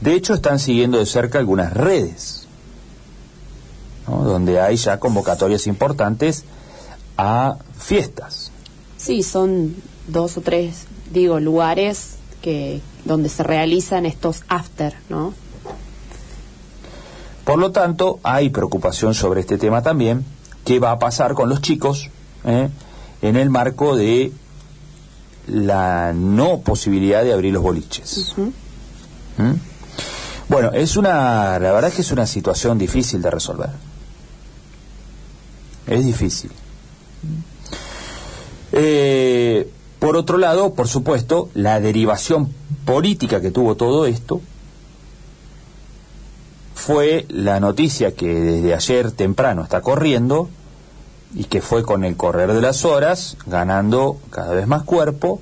De hecho, están siguiendo de cerca algunas redes, donde hay ya convocatorias importantes a fiestas. Sí, son dos o tres, digo, lugares que donde se realizan estos after, ¿no? Por lo tanto, hay preocupación sobre este tema también. ¿Qué va a pasar con los chicos eh, en el marco de la no posibilidad de abrir los boliches? ¿Mm? Bueno, es una, la verdad es que es una situación difícil de resolver. Es difícil. Eh, por otro lado, por supuesto, la derivación política que tuvo todo esto fue la noticia que desde ayer temprano está corriendo y que fue con el correr de las horas ganando cada vez más cuerpo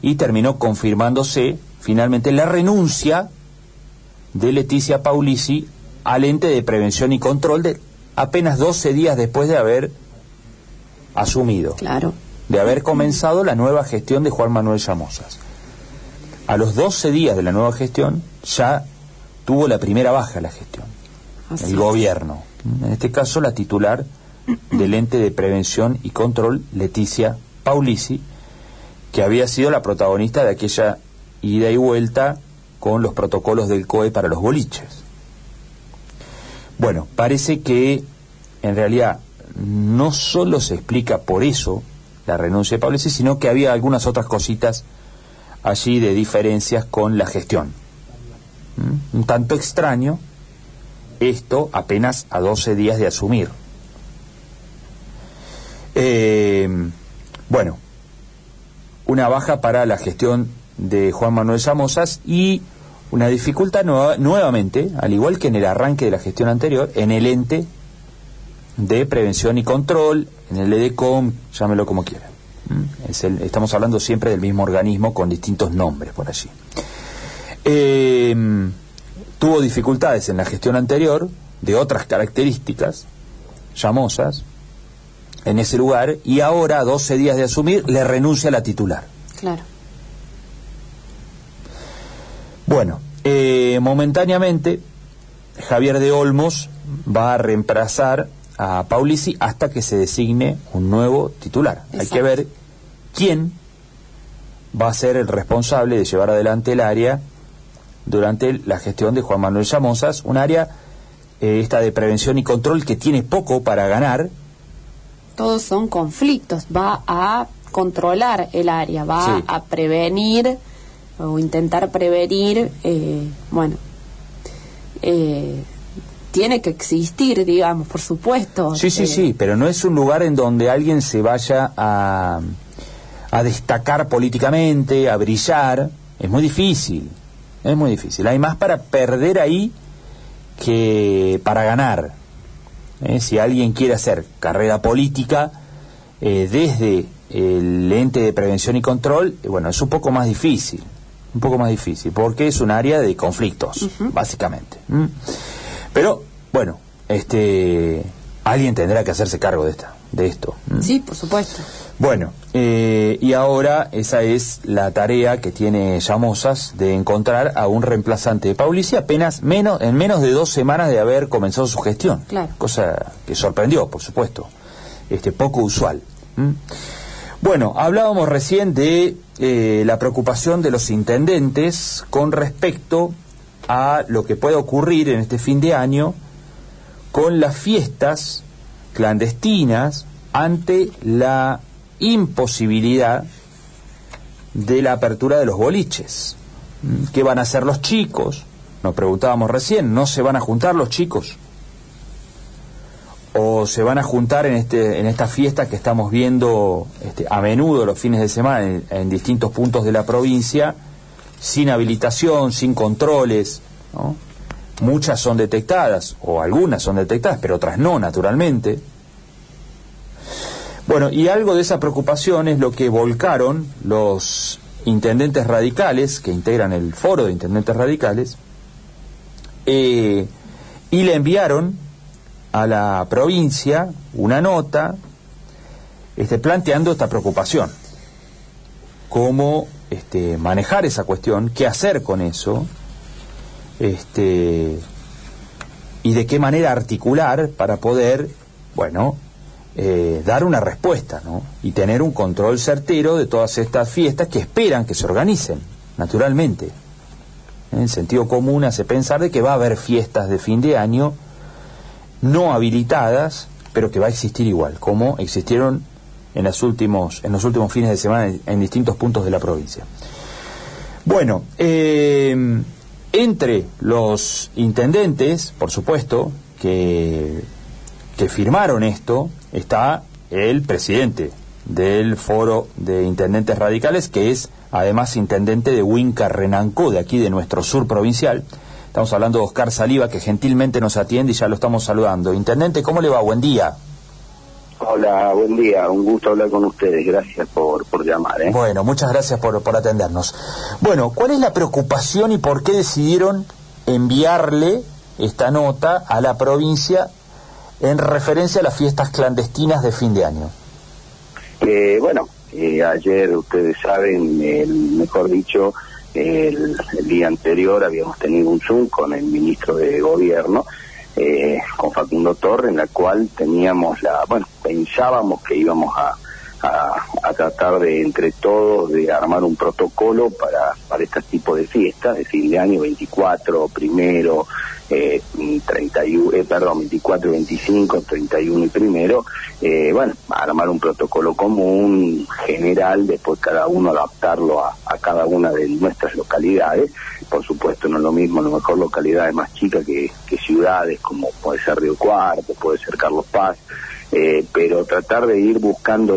y terminó confirmándose finalmente la renuncia de Leticia Paulisi al ente de prevención y control de apenas 12 días después de haber asumido. Claro. De haber comenzado la nueva gestión de Juan Manuel Llamosas. A los 12 días de la nueva gestión ya tuvo la primera baja la gestión. el gobierno. En este caso la titular del ente de prevención y control, Leticia Paulisi, que había sido la protagonista de aquella ida y vuelta con los protocolos del COE para los boliches. Bueno, parece que en realidad no solo se explica por eso la renuncia de Paulesi, sino que había algunas otras cositas allí de diferencias con la gestión. ¿Mm? Un tanto extraño esto apenas a 12 días de asumir. Eh, bueno, una baja para la gestión de Juan Manuel Samosas y una dificultad nuevamente, al igual que en el arranque de la gestión anterior, en el ente de prevención y control, en el EDECOM, llámelo como quiera. ¿Mm? estamos hablando siempre del mismo organismo con distintos nombres por allí. Em, tuvo dificultades en la gestión anterior, de otras características, llamosas, en ese lugar, y ahora, a 12 días de asumir, le renuncia a la titular. Claro. Bueno, eh, momentáneamente Javier de Olmos va a reemplazar a Paulisi hasta que se designe un nuevo titular. Hay que ver quién va a ser el responsable de llevar adelante el área durante la gestión de Juan Manuel Llamosas, un área eh, esta de prevención y control que tiene poco para ganar. Todos son conflictos, va a controlar el área, va a prevenir o intentar prevenir, eh, bueno, eh, tiene que existir, digamos, por supuesto. Sí, sí, sí, pero no es un lugar en donde alguien se vaya a, a destacar políticamente, a brillar. Es muy difícil, es muy difícil. Hay más para perder ahí que para ganar. ¿eh? Si alguien quiere hacer carrera política desde el ente de prevención y control, bueno, es un poco más difícil un poco más difícil, porque es un área de conflictos, básicamente. Pero, bueno, este alguien tendrá que hacerse cargo de esta, de esto. Sí, por supuesto. Bueno, eh, y ahora esa es la tarea que tiene Llamosas de encontrar a un reemplazante de Paulici apenas menos, en menos de dos semanas de haber comenzado su gestión. Claro. Cosa que sorprendió, por supuesto. Este, poco usual. Bueno, hablábamos recién de eh, la preocupación de los intendentes con respecto a lo que puede ocurrir en este fin de año con las fiestas clandestinas ante la imposibilidad de la apertura de los boliches. ¿Qué van a hacer los chicos? Nos preguntábamos recién, ¿no se van a juntar los chicos? O se van a juntar en este en esta fiesta que estamos viendo este, a menudo los fines de semana en, distintos puntos de la provincia sin habilitación sin controles muchas son detectadas o algunas son detectadas pero otras no naturalmente. Bueno y algo de esa preocupación es lo que volcaron los intendentes radicales que integran el foro de intendentes radicales eh, y le enviaron a la provincia una nota este, planteando esta preocupación. Cómo este, manejar esa cuestión, qué hacer con eso, este, y de qué manera articular para poder, bueno, eh, dar una respuesta, ¿no? Y tener un control certero de todas estas fiestas que esperan que se organicen, naturalmente. En sentido común hace pensar de que va a haber fiestas de fin de año no habilitadas, pero que va a existir igual, como existieron en, los últimos, en los últimos fines de semana en, distintos puntos de la provincia. Bueno, eh, entre los intendentes, por supuesto, que, que firmaron esto, está el presidente del Foro de Intendentes Radicales, que es además intendente de Huinca Renanco, de aquí de nuestro sur provincial. Estamos hablando de Oscar Saliva, que gentilmente nos atiende y ya lo estamos saludando. Intendente, ¿cómo le va? Buen día. Hola, buen día, un gusto hablar con ustedes, gracias por, por llamar. ¿eh? Bueno, muchas gracias por, por atendernos. Bueno, ¿cuál es la preocupación y por qué decidieron enviarle esta nota a la provincia en referencia a las fiestas clandestinas de fin de año? Eh, bueno, eh, ayer ustedes saben, mejor dicho, el, día anterior habíamos tenido un Zoom con el ministro de Gobierno eh, con Facundo Torre, en la cual teníamos la, bueno, pensábamos que íbamos a, a, tratar de, entre todos, de armar un protocolo para, para este tipo de fiestas, de fin de año 24, primero, eh, 31, eh, perdón, 24, 25, 31 y primero, eh, bueno, armar un protocolo común, general, después cada uno adaptarlo a, a cada una de nuestras localidades. Por supuesto, no es lo mismo, a lo mejor localidades más chicas que, que ciudades, como puede ser Río Cuarto, puede ser Carlos Paz. Eh, pero tratar de ir buscando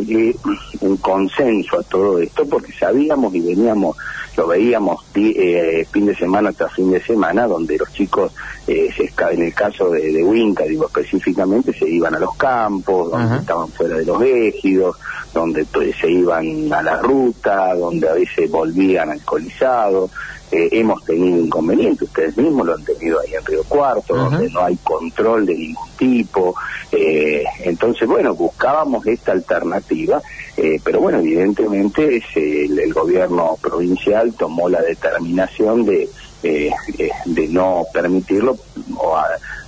un consenso a todo esto, porque sabíamos y veníamos, lo veíamos eh, fin de semana tras fin de semana, donde los chicos, eh, se, en el caso de, de Winca, digo específicamente, se iban a los campos, donde estaban fuera de los ejidos, donde pues, se iban a la ruta, donde a veces volvían alcoholizados. Eh, hemos tenido inconvenientes, ustedes mismos lo han tenido ahí en Río Cuarto, donde no hay control de ningún tipo. Eh, entonces, bueno, buscábamos esta alternativa, eh, pero bueno, evidentemente el, el, gobierno provincial tomó la determinación de, de no permitirlo o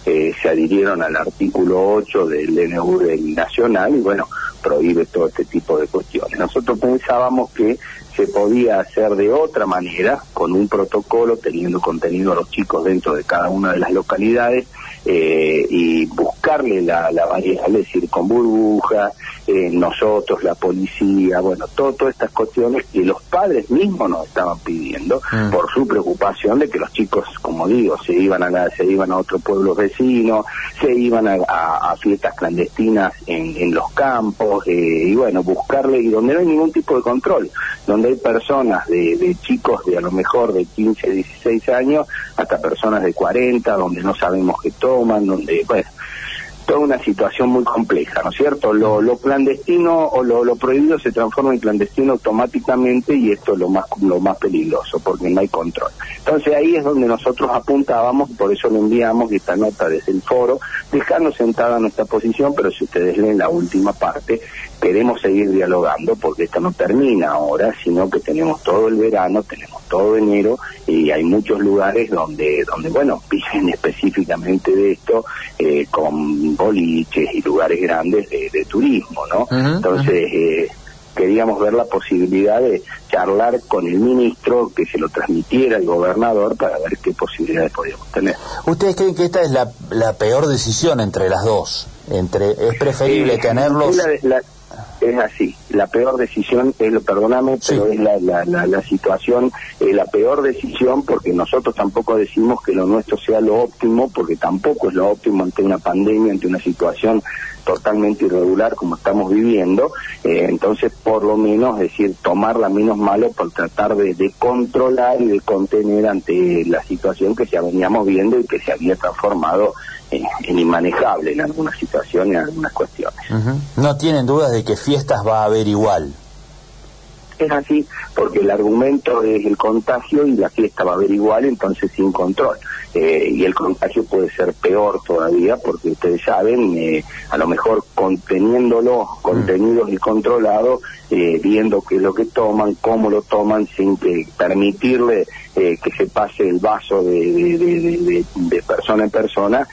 se adhirieron al artículo 8 del DNU nacional y bueno, prohíbe todo este tipo de cuestiones. Nosotros pensábamos que se podía hacer de otra manera, con un protocolo, teniendo contenido a los chicos dentro de cada una de las localidades, eh, y buscarle la, la variedad, es decir, con burbuja, eh, nosotros, la policía, bueno, todo, todas estas cuestiones que los padres mismos nos estaban pidiendo mm. por su preocupación de que los chicos, como digo, se iban a se iban a otro pueblo vecino, se iban a, a, fiestas clandestinas en, en los campos, eh, y bueno, buscarle, y donde no hay ningún tipo de control, donde hay personas de, chicos de a lo mejor de 15, 16 años, hasta personas de 40, donde no sabemos qué toman, donde, bueno, toda una situación muy compleja, ¿no es cierto? Lo, lo clandestino o lo, lo, prohibido se transforma en clandestino automáticamente y esto es lo más, lo más peligroso porque no hay control. Entonces ahí es donde nosotros apuntábamos, por eso le enviamos esta nota desde el foro, dejando sentada nuestra posición, pero si ustedes leen la última parte, queremos seguir dialogando porque esto no termina ahora, sino que tenemos todo el verano, tenemos todo enero y hay muchos lugares donde, donde bueno, pisen específicamente de esto eh, con boliches y lugares grandes de, turismo, ¿no? Entonces, eh, queríamos ver la posibilidad de charlar con el ministro, que se lo transmitiera al gobernador para ver qué posibilidades podíamos tener. ¿Ustedes creen que esta es la, la peor decisión entre las dos? Entre, ¿Es preferible eh, tenerlos...? Es así. La peor decisión, es, perdóname, pero es la, la, la, situación, eh, la peor decisión porque nosotros tampoco decimos que lo nuestro sea lo óptimo, porque tampoco es lo óptimo ante una pandemia, ante una situación totalmente irregular como estamos viviendo. Eh, entonces, por lo menos, es decir, tomarla menos malo por tratar de, de, controlar y de contener ante la situación que ya veníamos viendo y que se había transformado en, inmanejable en algunas situaciones, en algunas cuestiones. No tienen dudas de que fiestas va a haber igual. Es así, porque el argumento es el contagio y la fiesta va a haber igual, entonces sin control. Eh, y el contagio puede ser peor todavía porque ustedes saben, eh, a lo mejor conteniéndolo, contenidos y controlados, eh, viendo qué es lo que toman, cómo lo toman, sin que permitirle que se pase el vaso de, de, persona en persona,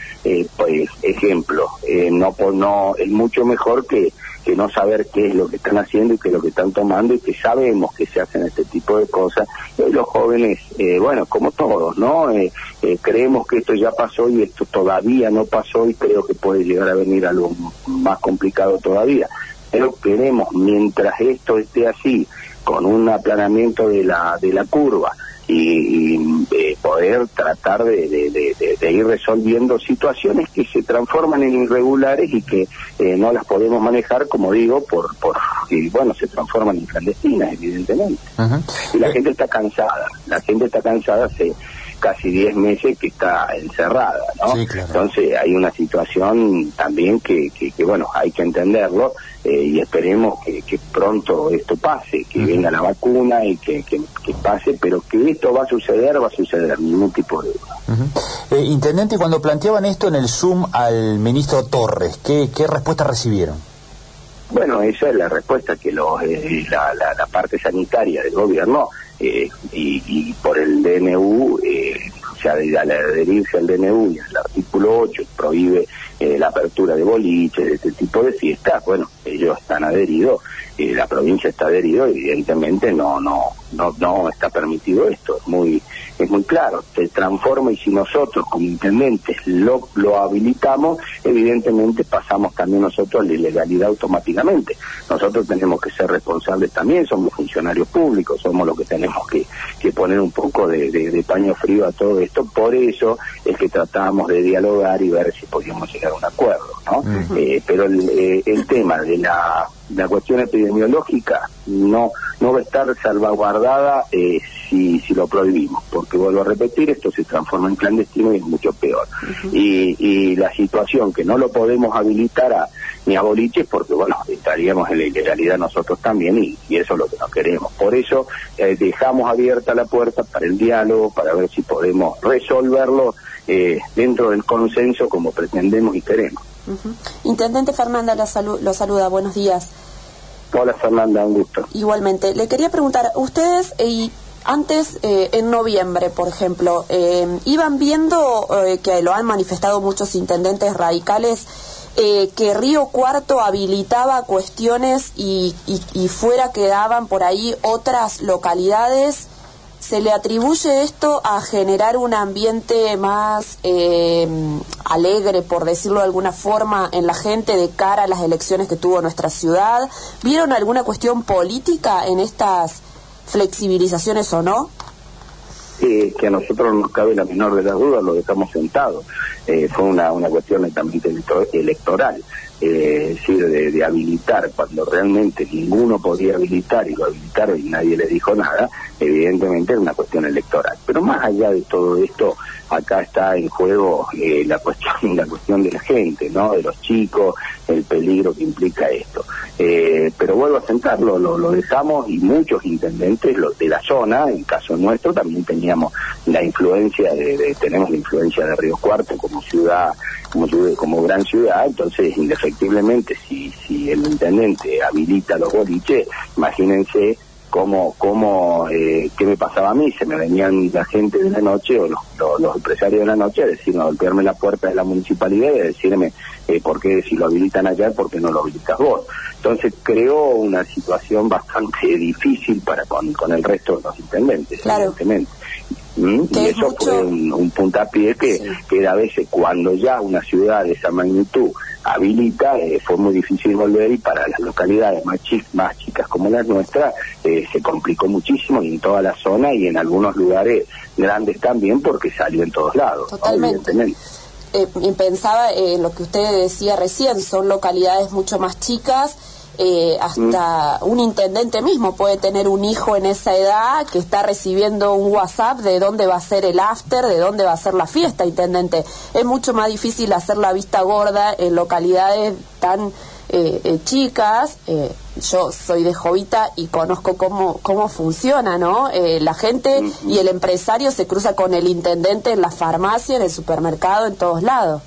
pues ejemplo, no, no es mucho mejor que que no saber qué es lo que están haciendo y qué es lo que están tomando y que sabemos que se hacen este tipo de cosas. Los jóvenes, eh, bueno, como todos, ¿no? Eh, eh, creemos que esto ya pasó y esto todavía no pasó y creo que puede llegar a venir algo más complicado todavía. Pero queremos, mientras esto esté así, con un aplanamiento de la, de la curva, y, eh, poder tratar de, ir resolviendo situaciones que se transforman en irregulares y que eh, no las podemos manejar, como digo, por, por y bueno, se transforman en clandestinas, evidentemente. Y la gente está cansada, la gente está cansada, se casi 10 meses que está encerrada, ¿no? Entonces hay una situación también que, que, bueno, hay que entenderlo eh, y esperemos que, que, pronto esto pase, que venga la vacuna y que, que, pase, pero que esto va a suceder, va a suceder, ningún tipo de duda. Eh, intendente, cuando planteaban esto en el Zoom al ministro Torres, ¿qué, qué respuesta recibieron? Bueno, esa es la respuesta que los, eh, la, la, parte sanitaria del gobierno eh, y, por el DNU, eh, o sea, al adherirse al DNU y al artículo 8 prohíbe eh, la apertura de boliches, de este tipo de fiestas, bueno, ellos están adheridos, eh, la provincia está adherido, evidentemente no, no, no, no está permitido esto, es muy, es muy claro, se transforma y si nosotros como intendentes lo, lo habilitamos, evidentemente pasamos también nosotros a la ilegalidad automáticamente. Nosotros tenemos que ser responsables también, somos funcionarios públicos, somos los que tenemos que, que poner un poco de, de, paño frío a todo esto, por eso es que tratamos de dialogar y ver si podíamos llegar a un acuerdo, ¿no? Eh, pero el, eh, el tema de la la cuestión epidemiológica no no va a estar salvaguardada eh, si, si lo prohibimos, porque vuelvo a repetir, esto se transforma en clandestino y es mucho peor. y, y la situación que no lo podemos habilitar a, ni a boliches, porque bueno, estaríamos en la ilegalidad nosotros también y, eso es lo que no queremos. Por eso eh, dejamos abierta la puerta para el diálogo, para ver si podemos resolverlo eh, dentro del consenso como pretendemos y queremos. Intendente Fernanda lo, lo saluda, buenos días. Hola Fernanda, un gusto. Igualmente, le quería preguntar, ustedes y antes, eh, en noviembre, por ejemplo, eh, iban viendo eh, que lo han manifestado muchos intendentes radicales, que Río Cuarto habilitaba cuestiones y, y fuera quedaban por ahí otras localidades ¿Se le atribuye esto a generar un ambiente más eh, alegre, por decirlo de alguna forma, en la gente de cara a las elecciones que tuvo nuestra ciudad? ¿Vieron alguna cuestión política en estas flexibilizaciones o no? Que a nosotros no nos cabe la menor de las dudas, lo dejamos sentado. Eh, fue una, una cuestión netamente electoral eh, de, habilitar, cuando realmente ninguno podía habilitar y lo habilitaron y nadie le dijo nada, evidentemente es una cuestión electoral. Pero más allá de todo esto, acá está en juego eh, la cuestión la cuestión de la gente, ¿no? De los chicos, el peligro que implica esto. Eh, pero vuelvo a sentarlo, lo, dejamos y muchos intendentes los de la zona, en caso nuestro, también teníamos la influencia de, tenemos la influencia de Río Cuarto como ciudad, como, como gran ciudad, entonces indefectiblemente si, si el intendente habilita los boliches, imagínense cómo, cómo eh, qué me pasaba a mí, se me venían la gente de la noche o los, los, empresarios de la noche a decirme, a golpearme la puerta de la municipalidad y a decirme eh, por qué si lo habilitan allá, por qué no lo habilitas vos. Entonces creó una situación bastante difícil para con, con el resto de los intendentes, evidentemente. ¿Mm? Y eso fue un, puntapié que, que a veces cuando ya una ciudad de esa magnitud habilita, eh, fue muy difícil volver y para las localidades más, más chicas como las nuestras eh, se complicó muchísimo y en toda la zona y en algunos lugares grandes también porque salió en todos lados. Totalmente. Eh, pensaba en lo que usted decía recién, son localidades mucho más chicas eh, hasta un intendente mismo puede tener un hijo en esa edad que está recibiendo un WhatsApp de dónde va a ser el after, de dónde va a ser la fiesta, intendente. Es mucho más difícil hacer la vista gorda en localidades tan eh, eh, chicas. Eh, yo soy de Jovita y conozco cómo, cómo funciona, ¿no? la gente y el empresario se cruza con el intendente en la farmacia, en el supermercado, en todos lados.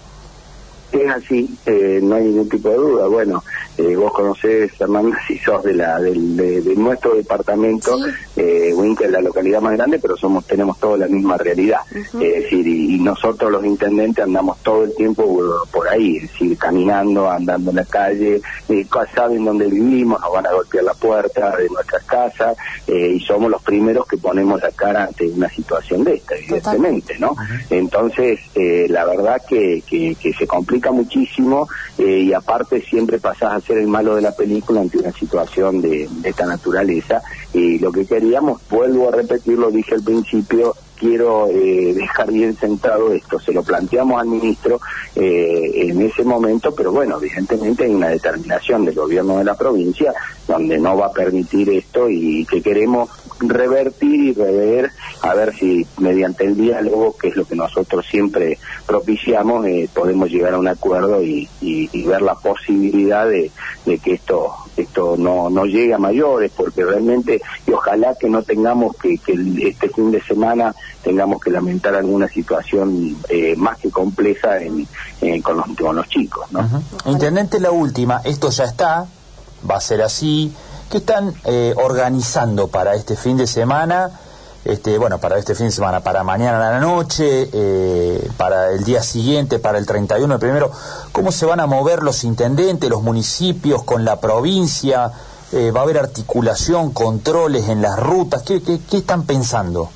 Es así, eh, no hay ningún tipo de duda. Bueno, eh, vos conocés, Fernando, si sos de, la, de, nuestro departamento, eh, Winca es la localidad más grande, pero somos tenemos toda la misma realidad. Es decir, y, nosotros los intendentes andamos todo el tiempo por, ahí, es decir, caminando, andando en la calle, eh, saben dónde vivimos, nos van a golpear la puerta de nuestras casas, eh, y somos los primeros que ponemos la cara ante una situación de esta, evidentemente, ¿no? Entonces, la verdad que, que, que se complica muchísimo eh, y aparte siempre pasás a ser el malo de la película ante una situación de, esta naturaleza. Y lo que queríamos, vuelvo a repetirlo, dije al principio, quiero eh, dejar bien sentado esto. Se lo planteamos al ministro eh, en ese momento, pero bueno, evidentemente hay una determinación del gobierno de la provincia donde no va a permitir esto y que queremos revertir y rever a ver si mediante el diálogo, que es lo que nosotros siempre propiciamos, eh, podemos llegar a un acuerdo y, ver la posibilidad de, que esto esto no, no llegue a mayores, porque realmente, y ojalá que no tengamos que, que este fin de semana tengamos que lamentar alguna situación eh, más que compleja en, con, los, con los chicos. ¿no? Intendente, la última, esto ya está, va a ser así. ¿Qué están eh, organizando para este fin de semana? Este, bueno, para este fin de semana, para mañana a la noche, eh, para el día siguiente, para el 31, el primero, ¿cómo se van a mover los intendentes, los municipios con la provincia? Eh, ¿Va a haber articulación, controles en las rutas? ¿Qué, qué, están pensando?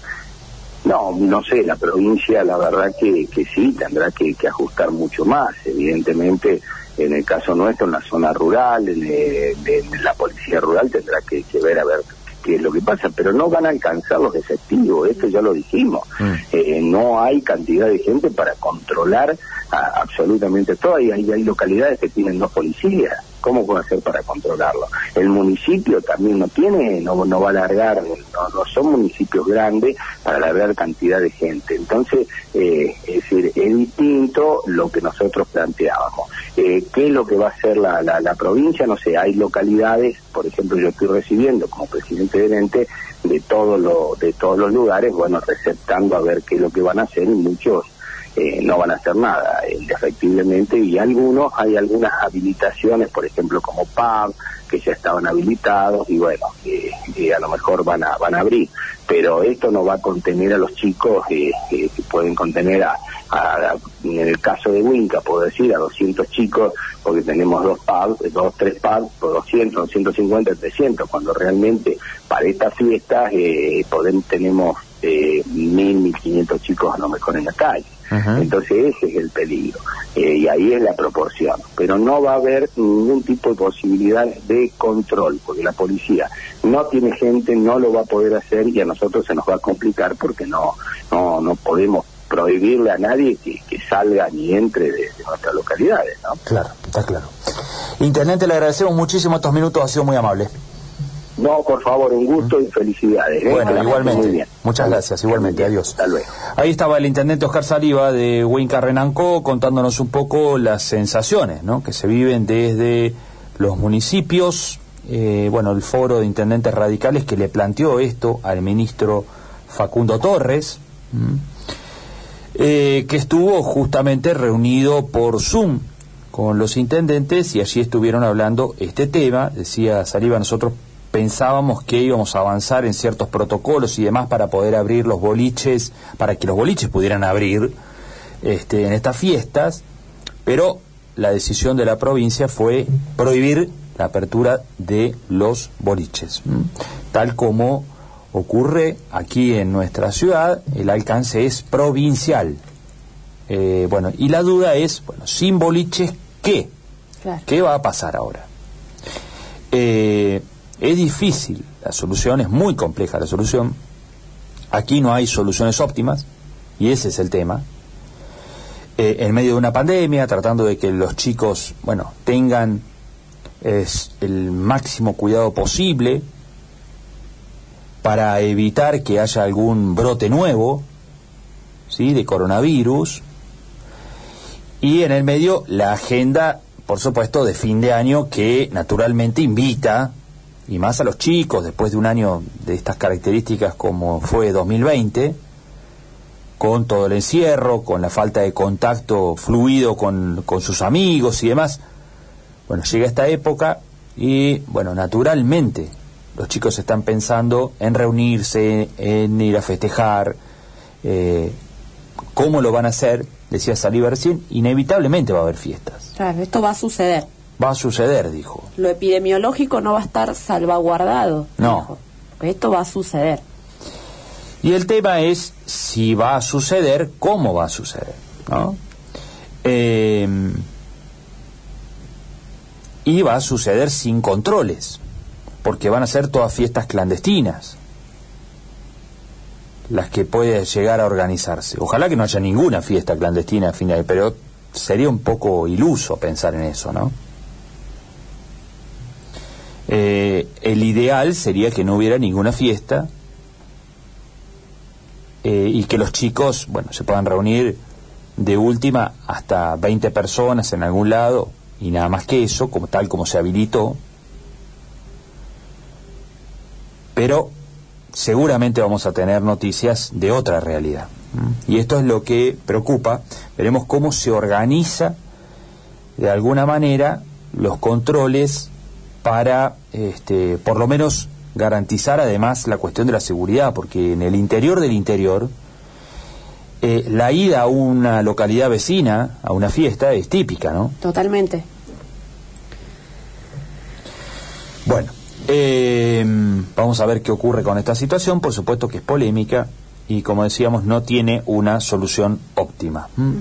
No, no sé, la provincia la verdad que, que sí, tendrá que ajustar mucho más, evidentemente en el caso nuestro, en la zona rural, en, la policía rural tendrá que, ver a ver qué es lo que pasa, pero no van a alcanzar los efectivos, esto ya lo dijimos. Mm. Eh, no hay cantidad de gente para controlar absolutamente todo, y hay, hay localidades que tienen dos policías. ¿Cómo puede hacer para controlarlo? El municipio también no tiene, no, no va a alargar, no, son municipios grandes para alargar cantidad de gente. Entonces, eh, es decir, es distinto lo que nosotros planteábamos. Eh, ¿Qué es lo que va a hacer la, la, provincia? No sé, hay localidades, por ejemplo, yo estoy recibiendo como presidente del ente de todos los de todos los lugares, bueno, receptando a ver qué es lo que van a hacer y muchos eh, no van a hacer nada, indefectiblemente, y algunos, hay algunas habilitaciones, por ejemplo, como PAB, que ya estaban habilitados, y bueno, a lo mejor van a, van a abrir, pero esto no va a contener a los chicos, eh, que pueden contener a, en el caso de Winca, puedo decir, a 200 chicos, porque tenemos dos PAB, dos, tres PAB, por 200, 250, 300, cuando realmente para estas fiestas eh, tenemos eh, 1.000, 1.500 chicos a lo mejor en la calle. Entonces ese es el peligro eh, y ahí es la proporción. Pero no va a haber ningún tipo de posibilidad de control porque la policía no tiene gente, no lo va a poder hacer y a nosotros se nos va a complicar porque no no no podemos prohibirle a nadie que, salga ni entre de, nuestras localidades. ¿no? Claro, está claro. Intendente, le agradecemos muchísimo estos minutos, ha sido muy amable. No, por favor, un gusto y felicidades. ¿eh? Bueno, igualmente. Muchas gracias, igualmente. Adiós. Hasta luego. Ahí estaba el intendente Oscar Saliva de Huinca Renancó contándonos un poco las sensaciones ¿no? que se viven desde los municipios. Eh, bueno, el foro de intendentes radicales que le planteó esto al ministro Facundo Torres, eh, que estuvo justamente reunido por Zoom con los intendentes y allí estuvieron hablando este tema. Decía Saliva, nosotros pensábamos que íbamos a avanzar en ciertos protocolos y demás para poder abrir los boliches, para que los boliches pudieran abrir este, en estas fiestas, pero la decisión de la provincia fue prohibir la apertura de los boliches, tal como ocurre aquí en nuestra ciudad, el alcance es provincial. Eh, bueno, y la duda es, bueno, sin boliches, ¿qué? ¿Qué va a pasar ahora? Eh, es difícil, la solución es muy compleja, la solución. Aquí no hay soluciones óptimas, y ese es el tema. Eh, en medio de una pandemia, tratando de que los chicos, bueno, tengan el máximo cuidado posible para evitar que haya algún brote nuevo, ¿sí?, de coronavirus. Y en el medio la agenda por supuesto, de fin de año que naturalmente invita, y más a los chicos, después de un año de estas características como fue 2020, con todo el encierro, con la falta de contacto fluido con, con sus amigos y demás. Bueno, llega esta época y, bueno, naturalmente los chicos están pensando en reunirse, en ir a festejar, eh, cómo lo van a hacer, decía Salí recién, inevitablemente va a haber fiestas. Claro, esto va a suceder. Va a suceder, dijo. Lo epidemiológico no va a estar salvaguardado. No. Dijo. Esto va a suceder. Y el tema es si va a suceder, cómo va a suceder. ¿no? Eh, y va a suceder sin controles, porque van a ser todas fiestas clandestinas las que puede llegar a organizarse. Ojalá que no haya ninguna fiesta clandestina a fin de pero sería un poco iluso pensar en eso, ¿no? Eh, el ideal sería que no hubiera ninguna fiesta eh, y que los chicos, bueno, se puedan reunir de última hasta 20 personas en algún lado y nada más que eso, como tal como se habilitó. Pero seguramente vamos a tener noticias de otra realidad. Y esto es lo que preocupa. Veremos cómo se organiza de alguna manera los controles para, este, por lo menos, garantizar además la cuestión de la seguridad, porque en el interior del interior, eh, la ida a una localidad vecina, a una fiesta, es típica, ¿no? Totalmente. Bueno, eh, vamos a ver qué ocurre con esta situación. Por supuesto que es polémica y, como decíamos, no tiene una solución óptima. ¿Mm?